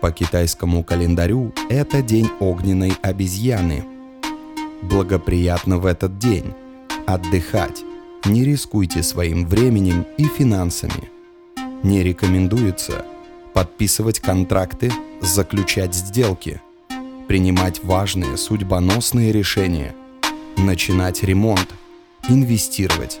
по китайскому календарю это день огненной обезьяны. Благоприятно в этот день отдыхать. Не рискуйте своим временем и финансами. Не рекомендуется подписывать контракты, заключать сделки, принимать важные судьбоносные решения, начинать ремонт, инвестировать.